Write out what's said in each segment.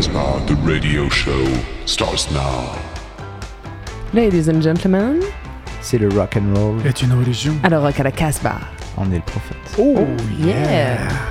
Casbah, the radio show, starts now. Ladies and gentlemen, C'est le rock and roll. Est une religion. alors rock à la Casbah. On est le prophète. Oh, Yeah. When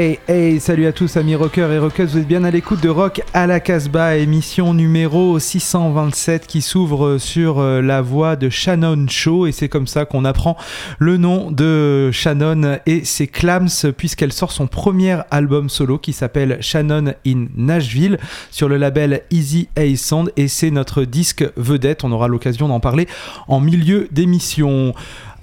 Hey, hey, salut à tous amis rockers et rockeuses, vous êtes bien à l'écoute de Rock à la Casbah, émission numéro 627 qui s'ouvre sur euh, la voix de Shannon Shaw. Et c'est comme ça qu'on apprend le nom de Shannon et ses clams puisqu'elle sort son premier album solo qui s'appelle Shannon in Nashville sur le label Easy A Sound. Et c'est notre disque vedette, on aura l'occasion d'en parler en milieu d'émission.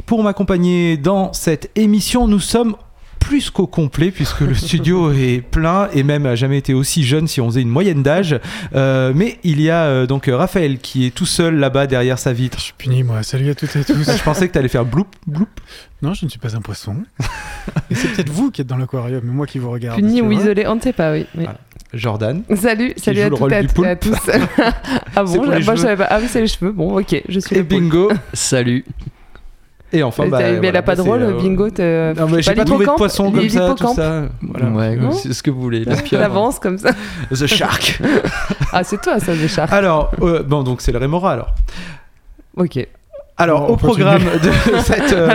Pour m'accompagner dans cette émission, nous sommes plus qu'au complet puisque le studio est plein et même a jamais été aussi jeune si on faisait une moyenne d'âge. Euh, mais il y a euh, donc Raphaël qui est tout seul là-bas derrière sa vitre. Je suis puni, moi. Salut à toutes et à tous. Je pensais que tu allais faire bloup bloup. non, je ne suis pas un poisson. Et c'est peut-être vous qui êtes dans l'aquarium, mais moi qui vous regarde. Puni ou isolé, on ne sait pas, oui. oui. Voilà. Jordan. Salut, salut à toutes et à, à tous. ah bon, moi je savais pas. Ah oui, c'est les cheveux. Bon, ok, je suis Et le bingo. Salut. Et enfin, Mais bah, voilà, elle a pas de rôle, euh, bingo. t'as- Non, mais j'ai Pas pas trouvé de poisson comme ça, tout ça. Voilà. Ouais, c'est ce que vous voulez. La pieuvre. T'avances comme ça. The Shark. Ah, c'est toi, ça, le char. alors, euh, bon, donc c'est le Rémora alors. Ok, Alors, Bon, on au continue. programme de cette. euh,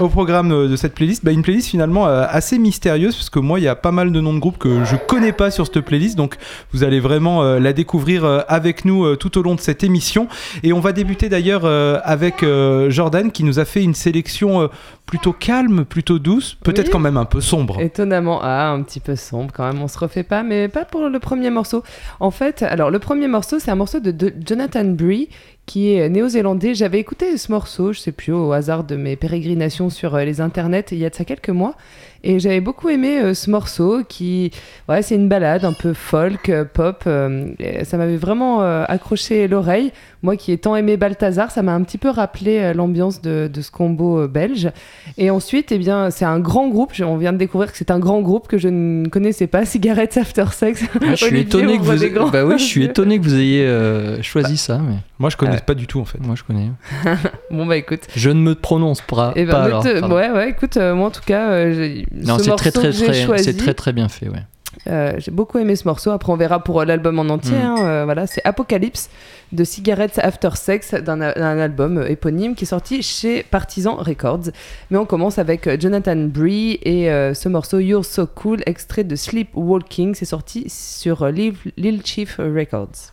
au programme euh, de cette playlist, bah, une playlist finalement euh, assez mystérieuse parce que moi il y a pas mal de noms de groupes que je connais pas sur cette playlist donc vous allez vraiment euh, la découvrir avec nous tout au long de cette émission et on va débuter d'ailleurs avec Jordan qui nous a fait une sélection plutôt calme, plutôt douce, peut-être Oui. quand même un peu sombre. Étonnamment, ah, un petit peu sombre quand même, on se refait pas, mais pas pour le premier morceau. En fait, alors le premier morceau, c'est un morceau de, de Jonathan Bree, qui est néo-zélandais. J'avais écouté ce morceau, je sais plus, au hasard de mes pérégrinations sur euh, les internets, il y a de ça quelques mois, et j'avais beaucoup aimé euh, ce morceau, qui, ouais, c'est une balade un peu folk, euh, pop, euh, ça m'avait vraiment accroché l'oreille. Moi qui ai tant aimé Balthazar, ça m'a un petit peu rappelé l'ambiance de, de ce combo belge. Et ensuite, eh bien, c'est un grand groupe. Je- On vient de découvrir que c'est un grand groupe que je ne connaissais pas, Cigarettes After Sex. Ah, je suis étonné que vous. Bah oui, je suis étonné que vous ayez choisi ça, mais Moi je connais Ouais. pas du tout en fait. moi je connais. Bon bah écoute. Je ne me prononce pas. Eh ben, pas ne alors. te- pardon. ouais, ouais, écoute, euh, moi en tout cas, euh, Non, ce c'est très morceau très très, choisi, c'est très très bien fait, ouais. euh, j'ai beaucoup aimé ce morceau. Après, on verra pour euh, l'album en entier. Mm. hein, euh, voilà, c'est Apocalypse de Cigarettes After Sex, d'un album euh, éponyme qui est sorti chez Partisan Records. Mais on commence avec euh, Jonathan Bree et euh, ce morceau You're So Cool, extrait de Sleepwalking. C'est sorti sur euh, Lil, Chief Records.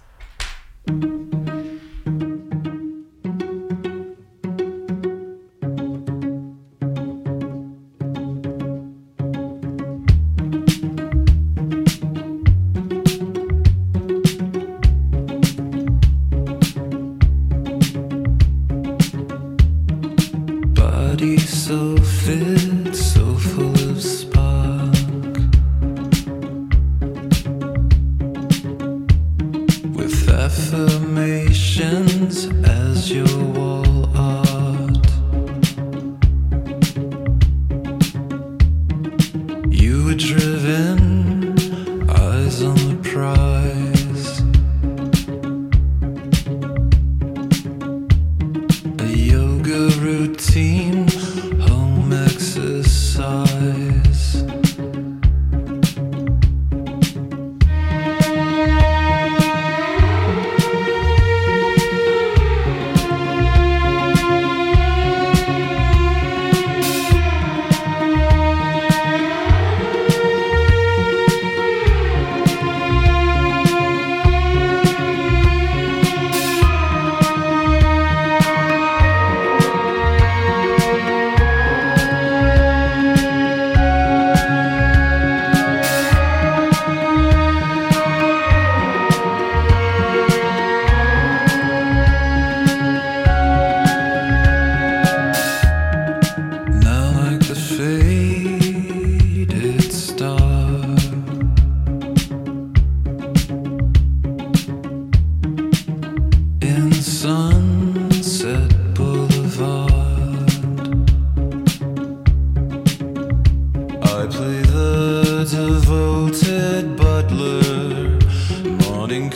bloated butler, nodding.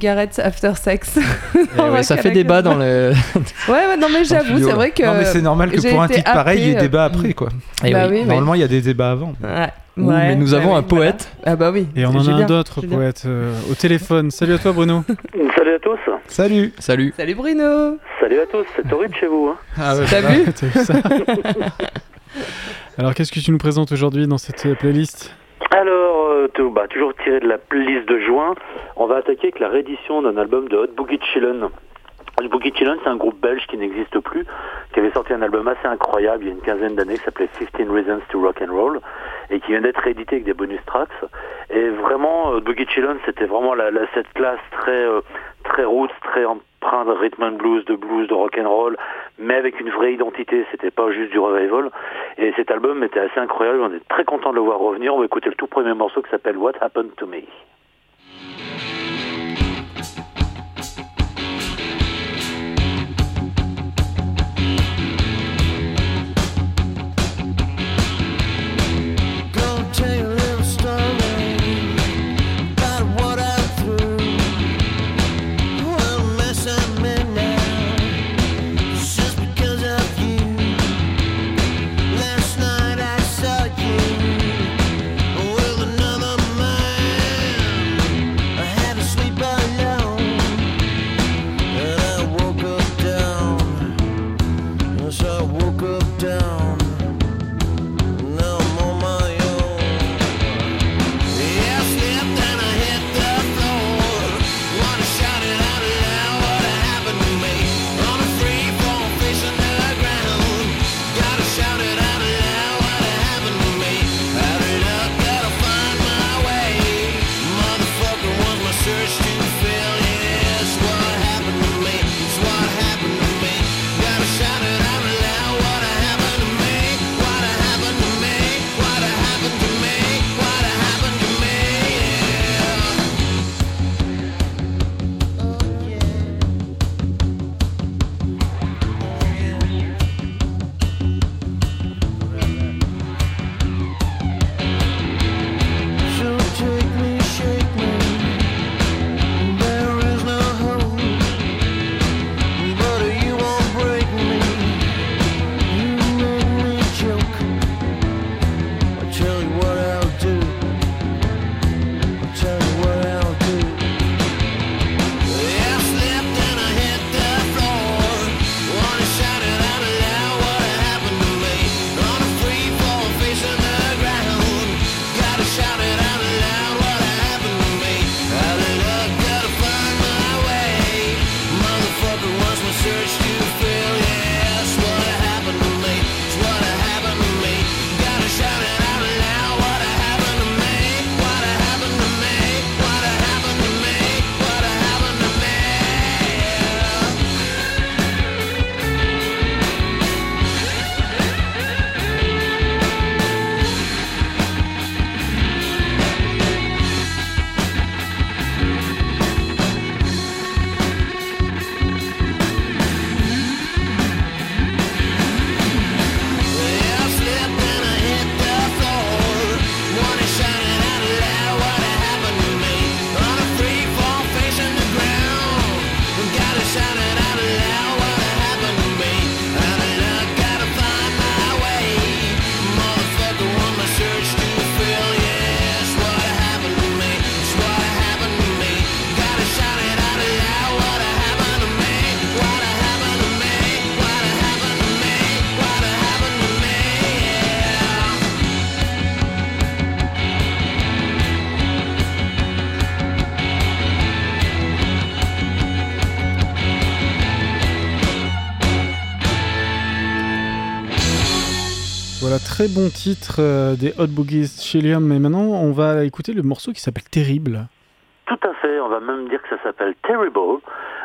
Cigarettes after sex. Eh ouais, ça fait débat dans le. Ouais, ouais, non, mais j'avoue, c'est vrai que. Non, mais c'est normal que pour un titre pareil, il y ait débat euh, après, quoi. Eh Bah oui. oui, Normalement, il y a des débats avant. Ouais. Ouh, Ouais, mais nous avons un voilà. poète. Ah bah oui. Et on en a un d'autre poète euh, au téléphone. Salut à toi Bruno. Salut à tous. Salut Salut. Salut Bruno. Salut à tous. C'est horrible chez vous. Hein. Ah ouais, T'as voilà, vu t'as vu ça Alors qu'est-ce que tu nous présentes aujourd'hui dans cette playlist? Alors, bah, toujours tiré de la liste de juin, on va attaquer avec la réédition d'un album de Hot Boogie Chillin. Hot Boogie Chillin, c'est un groupe belge qui n'existe plus, qui avait sorti un album assez incroyable il y a une quinzaine d'années qui s'appelait 15 Reasons to Rock and Roll et qui vient d'être réédité avec des bonus tracks. Et vraiment, Hot Boogie Chillin, c'était vraiment la, la- cette classe très euh, très roots, très empreinte de rhythm and blues, de blues, de rock and roll, mais avec une vraie identité. C'était pas juste du revival. Et cet album était assez incroyable. On est très content de le voir revenir. On va écouter le tout premier morceau qui s'appelle What Happened to Me. Très bon titre euh, des Hot Boogies Chilium. Et maintenant, on va écouter le morceau qui s'appelle Terrible. Tout à fait, on va même dire que ça s'appelle Terrible.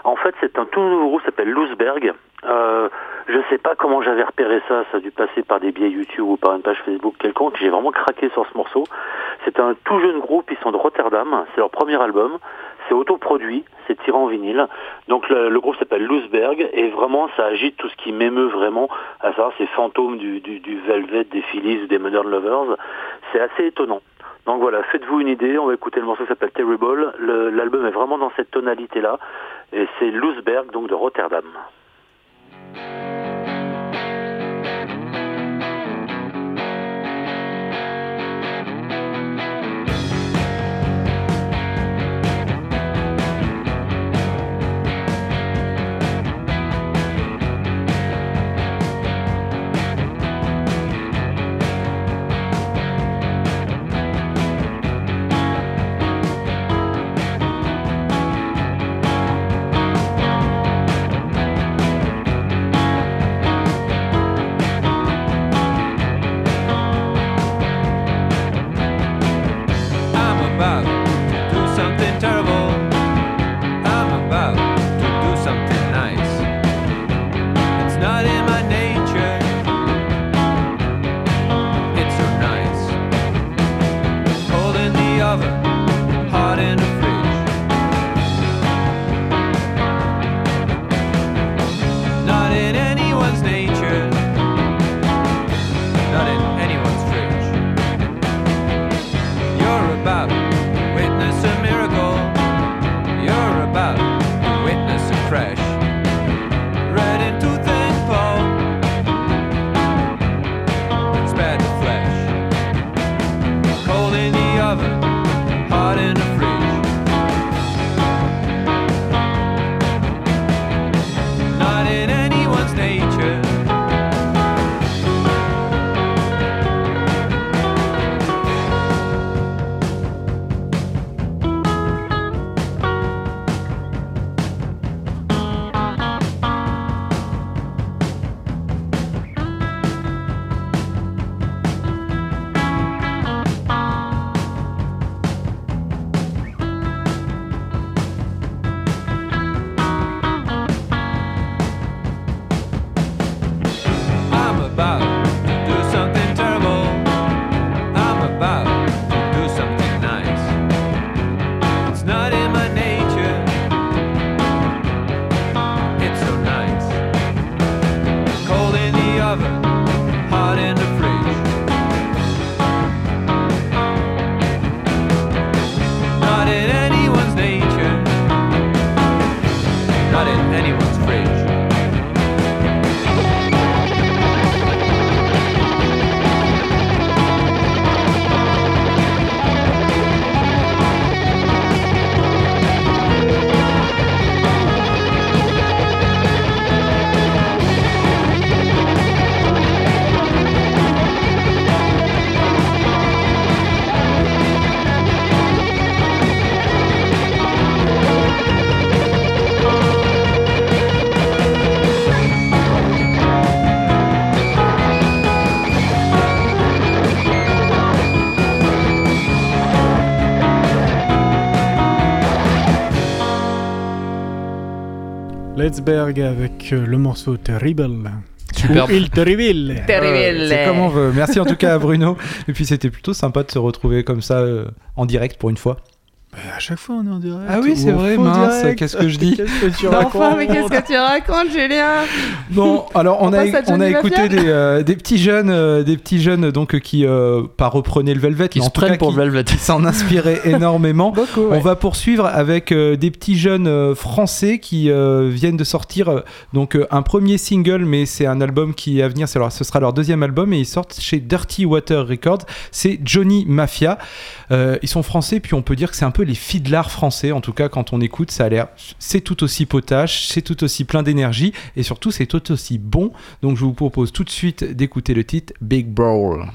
En fait, c'est un tout nouveau groupe qui s'appelle Loosberg. Euh, je sais pas comment j'avais repéré ça, ça a dû passer par des biais YouTube ou par une page Facebook quelconque. J'ai vraiment craqué sur ce morceau. C'est un tout jeune groupe, ils sont de Rotterdam, c'est leur premier album. C'est autoproduit, c'est tiré en vinyle. Donc le, groupe s'appelle Loosberg et vraiment ça agite tout ce qui m'émeut vraiment, à savoir ces fantômes du, Velvet, des Phillies ou des Modern Lovers. C'est assez étonnant. Donc voilà, faites-vous une idée, on va écouter le morceau qui s'appelle Terrible. Le- L'album est vraiment dans cette tonalité-là. Et c'est Loosberg, donc de Rotterdam. Let's Berg avec euh, le morceau Terrible. Superbe. Il Terrible. Terrible. C'est comme on veut. Merci en tout cas à Bruno. Et puis c'était plutôt sympa de se retrouver comme ça euh, en direct pour une fois. Bah, à chaque fois, on est en direct. Ah oui, c'est vrai, mince, qu'est-ce que je dis Qu'est-ce que tu Enfin, racontes mais qu'est-ce que tu racontes, Julien Bon, alors on, On a, on a écouté des, euh, des petits jeunes, euh, des petits jeunes donc euh, qui euh, pas reprenaient le Velvet, Qui mais se en tout prennent cas pour qui, le Velvet. qui s'en inspiraient énormément. Beaucoup, On va poursuivre avec euh, des petits jeunes euh, français qui euh, viennent de sortir euh, donc euh, un premier single, mais c'est un album qui est à venir. c'est leur- ce sera leur deuxième album et ils sortent chez Dirty Water Records. C'est Johnny Mafia. Euh, ils sont français, puis on peut dire que c'est un peu les fiddlars français. En tout cas, quand on écoute, ça a l'air. C'est tout aussi potache, c'est tout aussi plein d'énergie et surtout c'est tout aussi bon. Donc je vous propose tout de suite d'écouter le titre Big Brawl.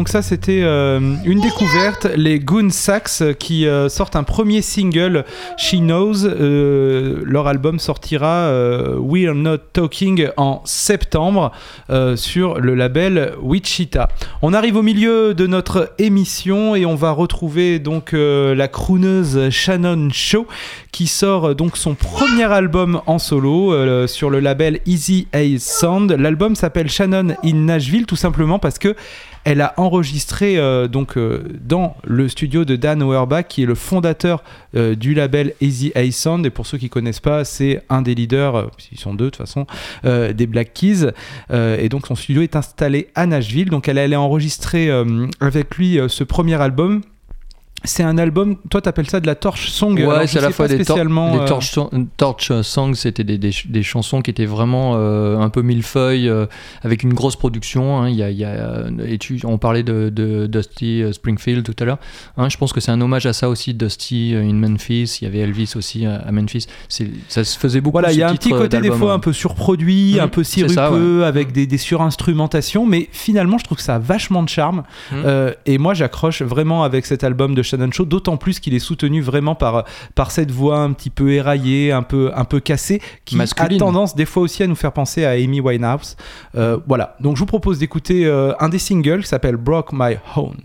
Donc ça c'était euh, une découverte, les Goon Sax euh, qui euh, sortent un premier single, She Knows. Leur album sortira euh, We're Not Talking en septembre sur le label Wichita. On arrive au milieu de notre émission et on va retrouver donc la crooneuse Shannon Shaw qui sort donc son premier album en solo sur le label Easy A Sound. L'album s'appelle Shannon in Nashville tout simplement parce que elle a enregistré euh, donc euh, dans le studio de Dan Auerbach qui est le fondateur euh, du label Easy A Sound. Et pour ceux qui connaissent pas c'est un des leaders ils sont deux de toute façon des Black Keys. Et donc son studio est installé à Nashville. Donc elle allait enregistrer avec lui ce premier album c'est un album, toi t'appelles ça de la torch song. Ouais, c'est à la fois des, tor- des torch, torch songs, c'était des, des, des chansons qui étaient vraiment euh, un peu millefeuilles, euh, avec une grosse production. hein. Y a, il y a, euh, et tu- on parlait de, de Dusty Springfield tout à l'heure. hein. je pense que c'est un hommage à ça aussi, Dusty in Memphis. Il y avait Elvis aussi à, Memphis. Ça se faisait beaucoup. Voilà, il y a un petit côté des fois hein. un peu surproduit, Mhm, un peu sirupeux, ça, avec des, des surinstrumentations, mais finalement je trouve que ça a vachement de charme. Mhm. Euh, et moi j'accroche vraiment avec cet album de Shannon Shaw, d'autant plus qu'il est soutenu vraiment par, par cette voix un petit peu éraillée, un peu, un peu cassée, qui Masculine. a tendance des fois aussi à nous faire penser à Amy Winehouse. Euh, voilà, donc je vous propose d'écouter euh, un des singles qui s'appelle Broke My Home.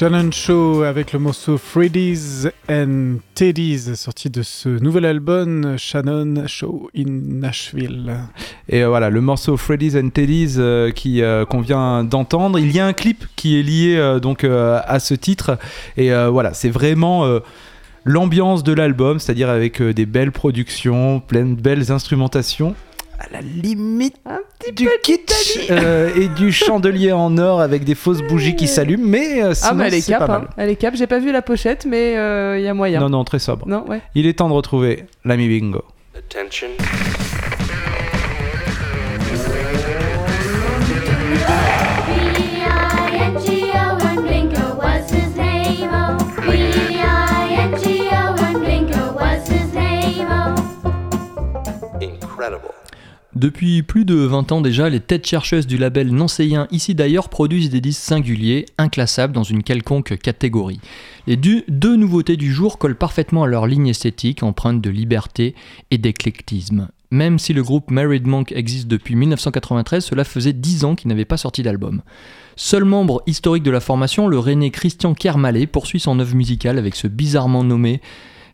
Shannon Show avec le morceau Freddy's and Teddy's, sorti de ce nouvel album Shannon Show in Nashville. Et euh, voilà, le morceau Freddy's and Teddy's euh, euh, qu'on vient d'entendre. Il y a un clip qui est lié donc à ce titre. Et voilà, c'est vraiment l'ambiance de l'album, c'est-à-dire avec des belles productions, plein de belles instrumentations. À la limite du kitsch euh, et du chandelier en or avec des fausses bougies qui s'allument, mais euh, Ah, sinon mais elle est c'est cap, pas hein. mal. Elle est cap. J'ai pas vu la pochette, mais il y a moyen. Non, non, très sobre. Non, ouais. Il est temps de retrouver l'ami Bingo. Attention. Oh? Oh? Incredible. Depuis plus de 20 ans déjà, les têtes chercheuses du label nancéien Ici d'ailleurs produisent des disques singuliers, inclassables dans une quelconque catégorie. Les deux nouveautés du jour collent parfaitement à leur ligne esthétique, empreinte de liberté et d'éclectisme. Même si le groupe Married Monk existe depuis 1993, cela faisait 10 ans qu'il n'avait pas sorti d'album. Seul membre historique de la formation, le René Christian Kermalé poursuit son œuvre musicale avec ce bizarrement nommé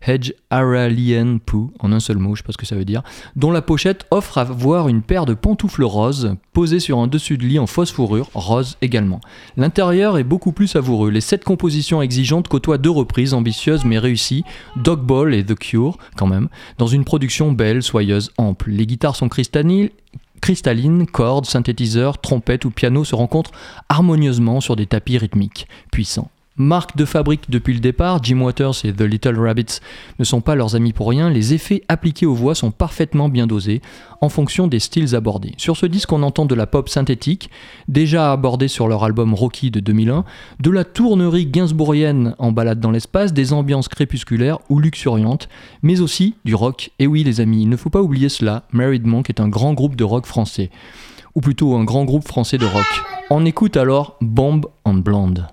Hedge Aralian Poo, en un seul mot, je sais pas ce que ça veut dire, dont la pochette offre à voir une paire de pantoufles roses posées sur un dessus de lit en fausse fourrure, rose également. L'intérieur est beaucoup plus savoureux. Les sept compositions exigeantes côtoient deux reprises ambitieuses mais réussies, Dog Ball et The Cure, quand même, dans une production belle, soyeuse, ample. Les guitares sont cristallines, cristallines, cordes, synthétiseurs, trompettes ou piano se rencontrent harmonieusement sur des tapis rythmiques, puissants. Marque de fabrique depuis le départ, Jim Waters et The Little Rabbits ne sont pas leurs amis pour rien, les effets appliqués aux voix sont parfaitement bien dosés en fonction des styles abordés. Sur ce disque, on entend de la pop synthétique, déjà abordée sur leur album Rocky de 2001, de la tournerie gainsbourgienne en balade dans l'espace, des ambiances crépusculaires ou luxuriantes, mais aussi du rock. Et oui les amis, il ne faut pas oublier cela, Married Monk est un grand groupe de rock français, ou plutôt un grand groupe français de rock. On écoute alors Bomb on Blonde.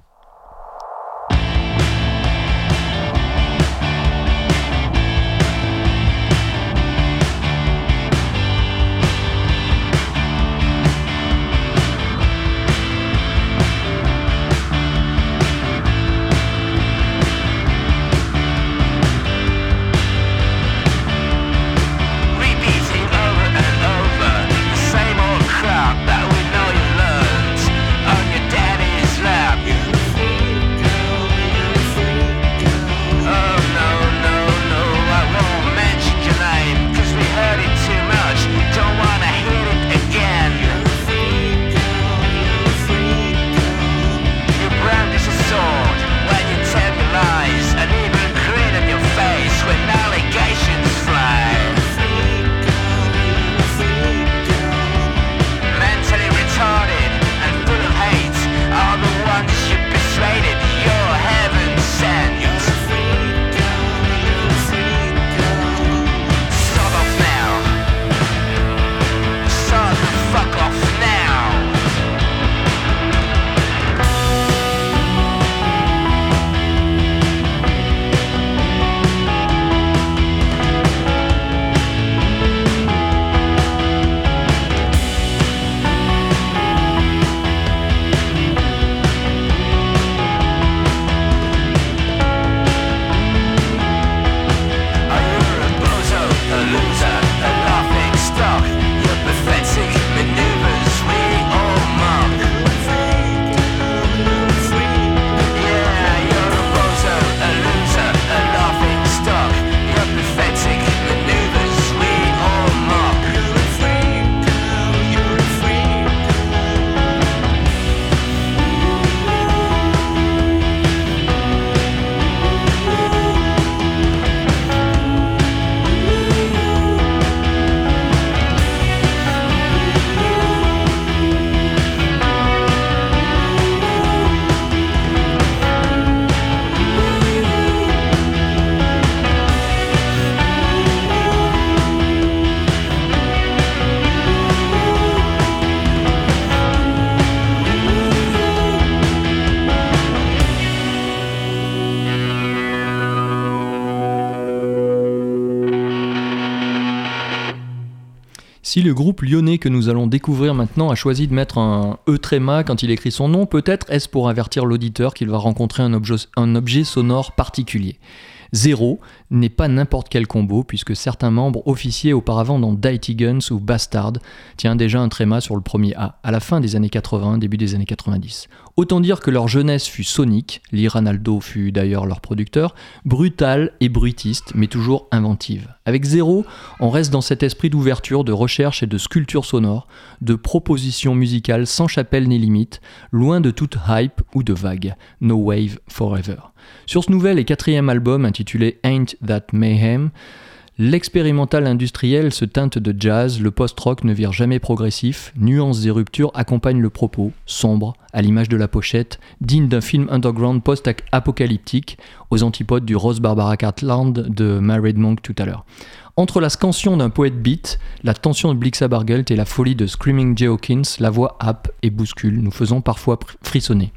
Si le groupe lyonnais que nous allons découvrir maintenant a choisi de mettre un E tréma quand il écrit son nom, peut-être est-ce pour avertir l'auditeur qu'il va rencontrer un objet, un objet sonore particulier. Zéro n'est pas n'importe quel combo, puisque certains membres officiaient auparavant dans Dighty Guns ou Bastard tient déjà un tréma sur le premier A, à la fin des années 80, début des années 90. Autant dire que leur jeunesse fut sonique, Lee Ranaldo fut d'ailleurs leur producteur, brutale et brutiste, mais toujours inventive. Avec Zéro, on reste dans cet esprit d'ouverture, de recherche et de sculpture sonore, de propositions musicales sans chapelle ni limite, loin de toute hype ou de vague. No Wave Forever. Sur ce nouvel et quatrième album intitulé Ain't That Mayhem, L'expérimental industriel se teinte de jazz, le post-rock ne vire jamais progressif, nuances et ruptures accompagnent le propos, sombre, à l'image de la pochette, digne d'un film underground post-apocalyptique, aux antipodes du Rose Barbara Cartland de Married Monk tout à l'heure. Entre la scansion d'un poète beat, la tension de Blixa Bargelt et la folie de Screaming Jay Hawkins, la voix happe et bouscule, nous faisant parfois frissonner.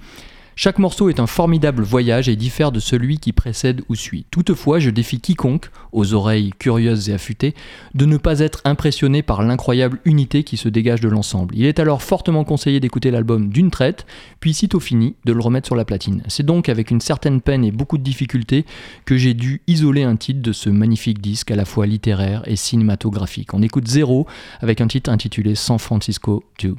Chaque morceau est un formidable voyage et diffère de celui qui précède ou suit. Toutefois, je défie quiconque, aux oreilles curieuses et affûtées, de ne pas être impressionné par l'incroyable unité qui se dégage de l'ensemble. Il est alors fortement conseillé d'écouter l'album d'une traite, puis sitôt fini, de le remettre sur la platine. C'est donc avec une certaine peine et beaucoup de difficultés que j'ai dû isoler un titre de ce magnifique disque à la fois littéraire et cinématographique. On écoute Zéro avec un titre intitulé San Francisco 2.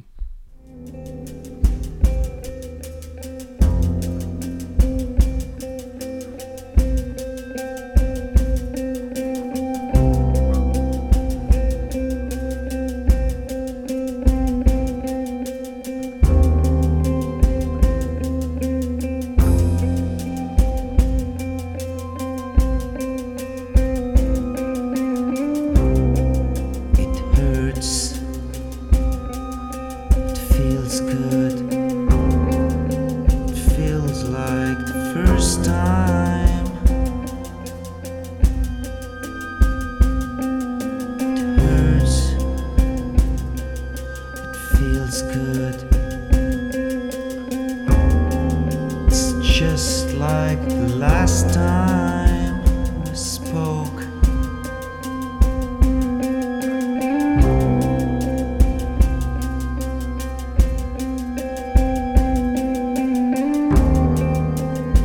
Just like the last time we spoke.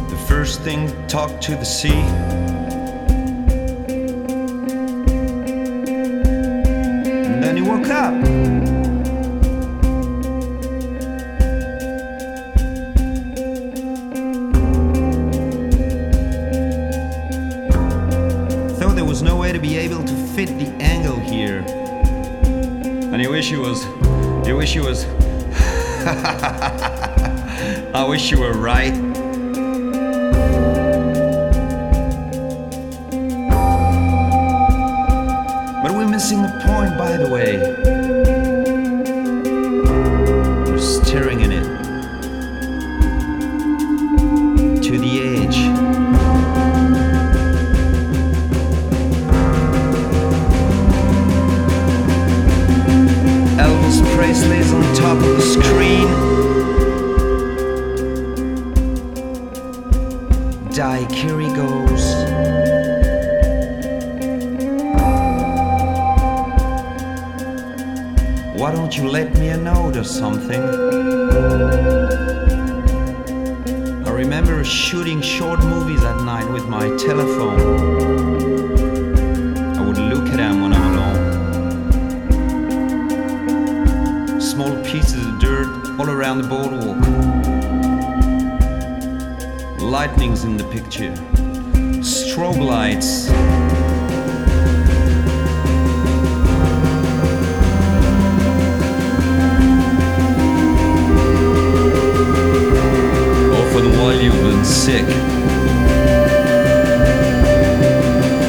The first thing, talk to the sea. Wish you were right. Lightning's in the picture. Strobe lights. Often while you've been sick.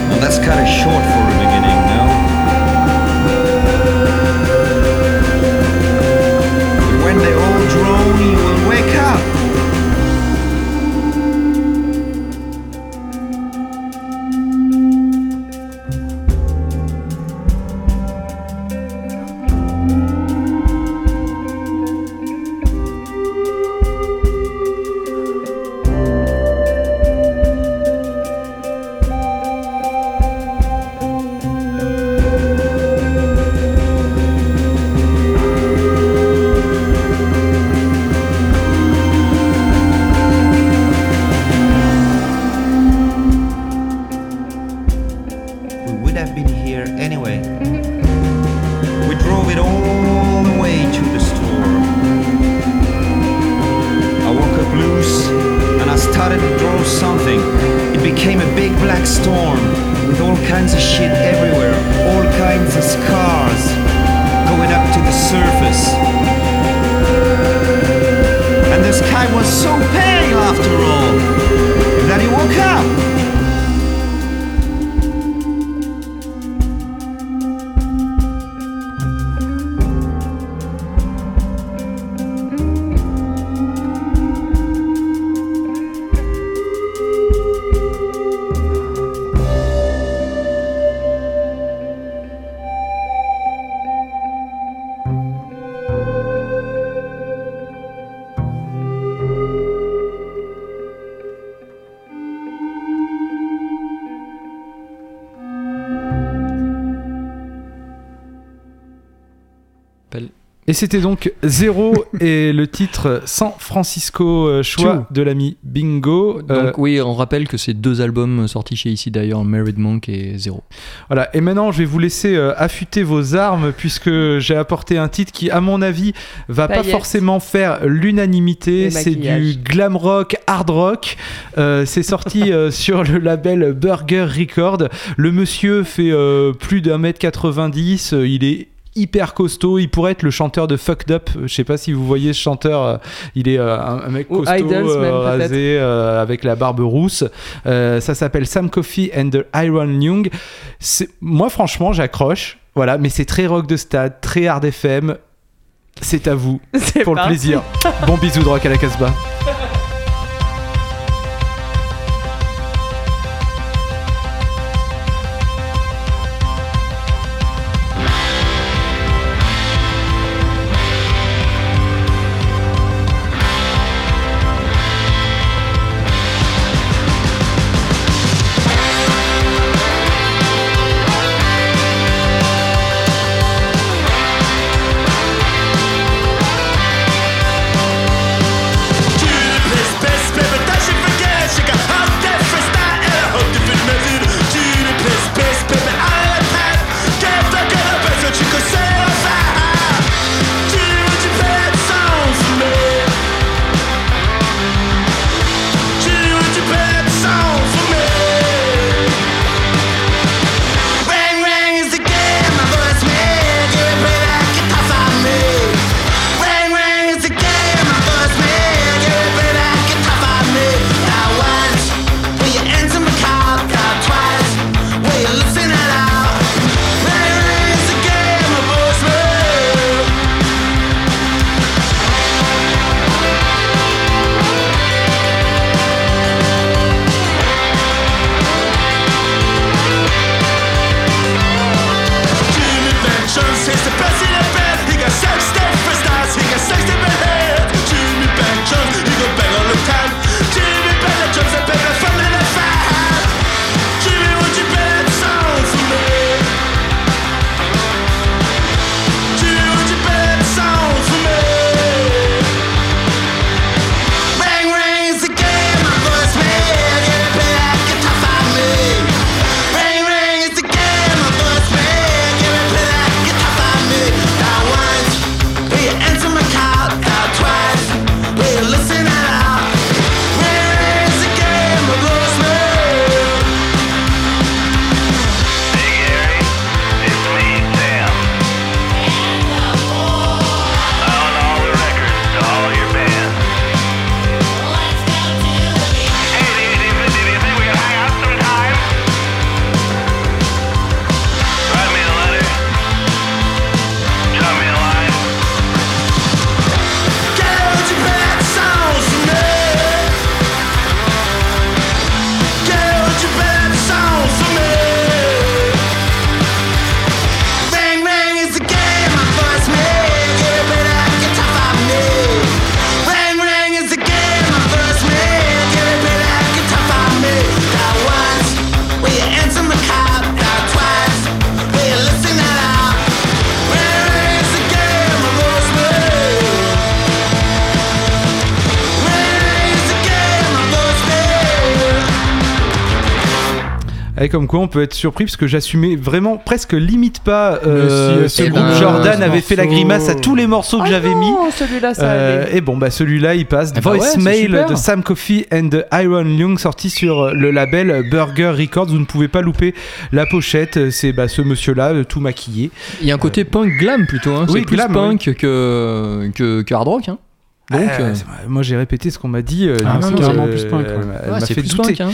Now that's kind of short for c'était donc Zéro et le titre San Francisco, euh, choix Chou. de l'ami Bingo. Euh, Donc oui, on rappelle que c'est deux albums sortis chez ici d'ailleurs, Married Monk et Zero. Voilà, et maintenant je vais vous laisser euh, affûter vos armes puisque j'ai apporté un titre qui, à mon avis, va pas forcément faire l'unanimité. Et C'est du glam rock, hard rock. Euh, c'est sorti euh, sur le label Burger Record. Le monsieur fait euh, plus d'un mètre 90. euh, il est hyper costaud, il pourrait être le chanteur de Fucked Up. Je sais pas si vous voyez ce chanteur, euh, il est euh, un, un mec Ou costaud, Idols euh, même, peut-être. rasé, euh, avec la barbe rousse. Euh, ça s'appelle Sam Coffey and the Iron Young. Moi, franchement, j'accroche. Voilà, mais c'est très rock de stade, très hard FM. C'est à vous, pour le plaisir. Bon bisou de rock à la Casbah. comme quoi on peut être surpris parce que j'assumais vraiment presque limite pas euh, si, ce groupe. ben, Jordan ce avait fait la grimace à tous les morceaux que Ah j'avais mis. celui-là, ça Euh, allait. et bon, bah celui-là il passe. Eh bah ouais, Voicemail super. de Sam Coffey and the Iron Young sorti sur le label Burger Records. Vous ne pouvez pas louper la pochette. C'est bah, ce monsieur-là, euh, tout maquillé. Il y a un côté punk glam plutôt. Hein. oui, c'est plus glam, punk que, que, que hard rock. Hein. Donc, Euh, euh, moi j'ai répété ce qu'on m'a dit. euh, Ah, c'est coup, carrément euh, plus punk, ouais. Elle m'a- ouais, fait plus douter. punk. Hein.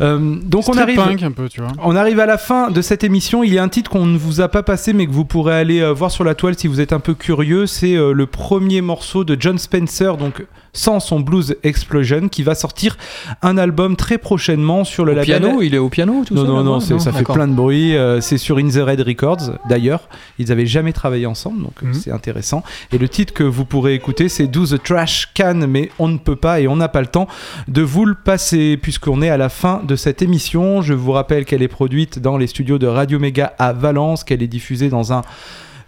Euh, donc C'est on arrive. punk un peu, tu vois. On arrive à la fin de cette émission. Il y a un titre qu'on ne vous a pas passé, mais que vous pourrez aller euh, voir sur la toile si vous êtes un peu curieux. C'est euh, le premier morceau de John Spencer, donc sans son Blues Explosion, qui va sortir un album très prochainement sur le Au label. piano, il est au piano tout non, non, non, c'est- ça fait plein de bruit. euh, c'est sur In the Red Records, d'ailleurs. Ils avaient jamais travaillé ensemble, donc euh, Mhm. c'est intéressant. Et le titre que vous pourrez écouter, c'est Do Trash Can, mais on ne peut pas et on n'a pas le temps de vous le passer, puisqu'on est à la fin de cette émission. Je vous rappelle qu'elle est produite dans les studios de Radio Méga à Valence, qu'elle est diffusée dans un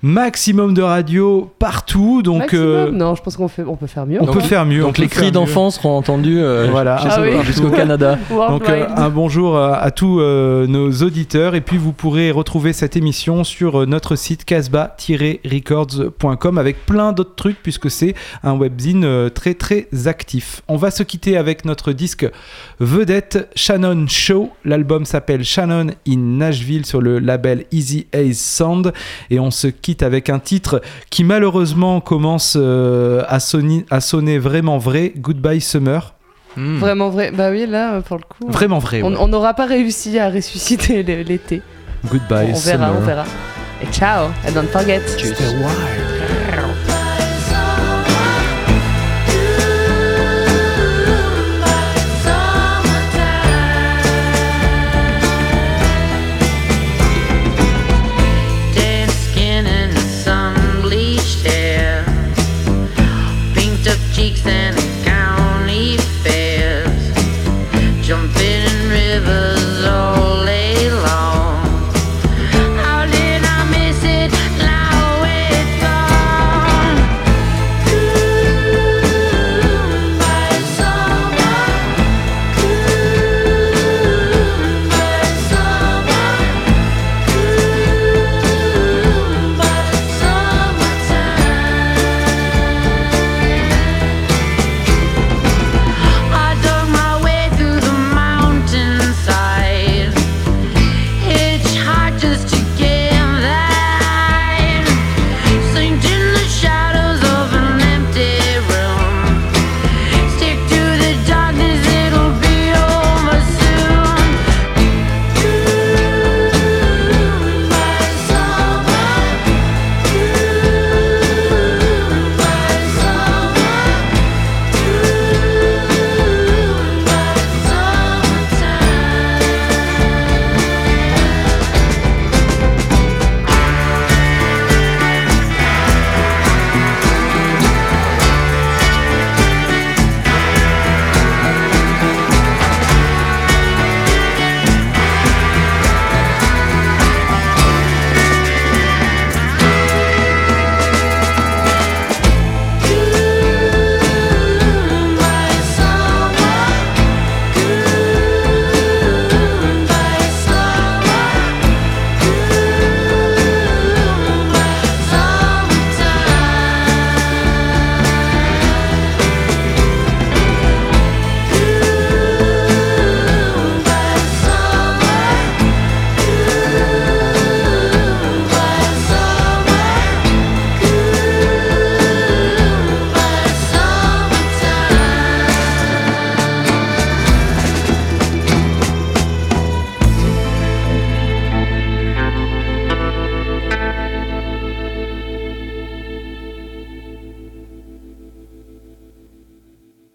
maximum de radios partout. Donc, Maximum euh, Non, je pense qu'on fait, on peut faire mieux. on peut faire mieux. on Donc les cris mieux. d'enfant seront entendus euh, Voilà. Ah oui. jusqu'au Canada. Donc euh, un bonjour à, à tous euh, nos auditeurs et puis vous pourrez retrouver cette émission sur notre site casbah-records.com avec plein d'autres trucs puisque c'est un webzine euh, très très actif. On va se quitter avec notre disque vedette Shannon Show. L'album s'appelle Shannon in Nashville sur le label Easy Ace Sound et on se quitte avec un titre qui malheureusement commence euh, à, sonner, à sonner vraiment vrai, Goodbye Summer. Hmm. Vraiment vrai. Bah oui, là, pour le coup. Vraiment vrai. On ouais. on n'aura pas réussi à ressusciter l'été. Goodbye on verra, Summer. on verra. Et ciao, and don't forget. Wild.